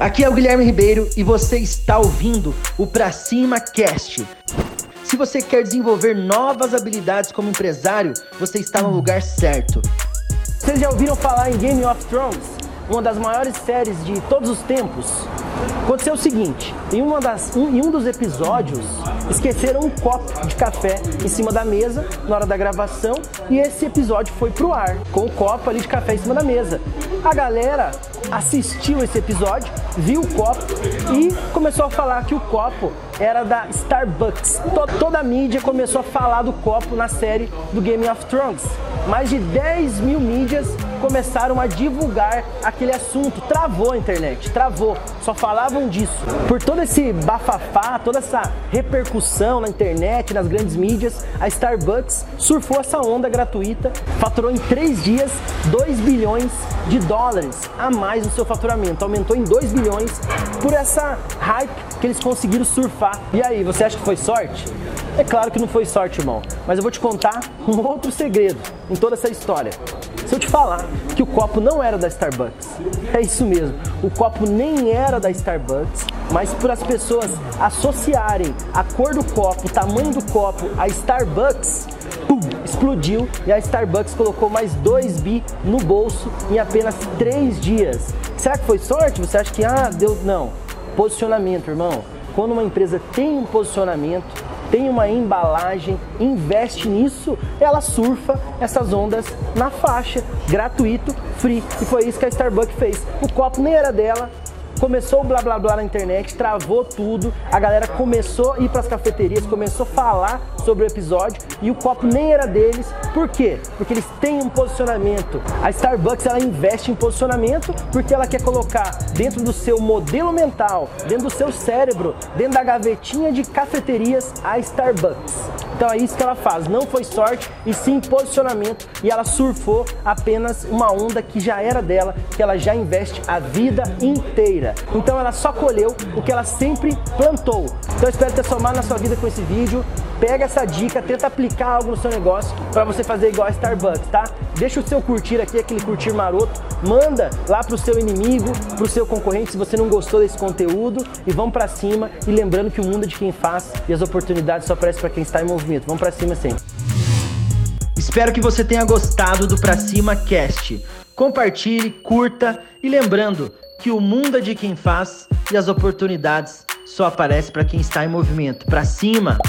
Aqui é o Guilherme Ribeiro e você está ouvindo o Pra Cima Cast. Se você quer desenvolver novas habilidades como empresário, você está no lugar certo. Vocês já ouviram falar em Game of Thrones? Uma das maiores séries de todos os tempos? Aconteceu o seguinte, em, uma das, em um dos episódios, esqueceram um copo de café em cima da mesa na hora da gravação e esse episódio foi pro ar, com o copo ali de café em cima da mesa. A galera assistiu esse episódio, viu o copo e começou a falar que o copo era da Starbucks. Toda a mídia começou a falar do copo na série do Game of Thrones. Mais de 10 mil mídias começaram a divulgar aquele assunto. Travou a internet, travou. Só falavam disso. Por todo esse bafafá, toda essa repercussão na internet, nas grandes mídias, a Starbucks surfou essa onda gratuita, faturou em três dias 2 bilhões de dólares a mais no seu faturamento. Aumentou em 2 bilhões por essa hype que eles conseguiram surfar. E aí, você acha que foi sorte? É claro que não foi sorte, irmão. Mas eu vou te contar um outro segredo em toda essa história. Se eu te falar que o copo não era da Starbucks, é isso mesmo. O copo nem era da Starbucks, mas por as pessoas associarem a cor do copo, o tamanho do copo a Starbucks, pum, explodiu e a Starbucks colocou mais 2 bi no bolso em apenas 3 dias. Será que foi sorte? Você acha que, ah, deu. Não. Posicionamento, irmão. Quando uma empresa tem um posicionamento, tem uma embalagem, investe nisso, ela surfa essas ondas na faixa, gratuito, free. E foi isso que a Starbucks fez. O copo nem era dela, começou o blá blá blá na internet, travou tudo, a galera começou a ir para as cafeterias, começou a falar sobre o episódio e o copo nem era deles. Por quê? Porque eles têm um posicionamento. A Starbucks ela investe em posicionamento porque ela quer colocar dentro do seu modelo mental, dentro do seu cérebro, dentro da gavetinha de cafeterias a Starbucks. Então é isso que ela faz. Não foi sorte e sim posicionamento. E ela surfou apenas uma onda que já era dela, que ela já investe a vida inteira. Então ela só colheu o que ela sempre plantou. Então espero ter somado na sua vida com esse vídeo. Pega essa dica, tenta aplicar algo no seu negócio para você fazer igual a Starbucks, tá? Deixa o seu curtir aqui, aquele curtir maroto, manda lá pro seu inimigo, pro seu concorrente se você não gostou desse conteúdo e vamos para cima. E lembrando que o mundo é de quem faz e as oportunidades só aparecem para quem está em movimento. Vamos para cima sempre. Espero que você tenha gostado do Pra Cima Cast. Compartilhe, curta e lembrando que o mundo é de quem faz e as oportunidades só aparecem para quem está em movimento. Para cima!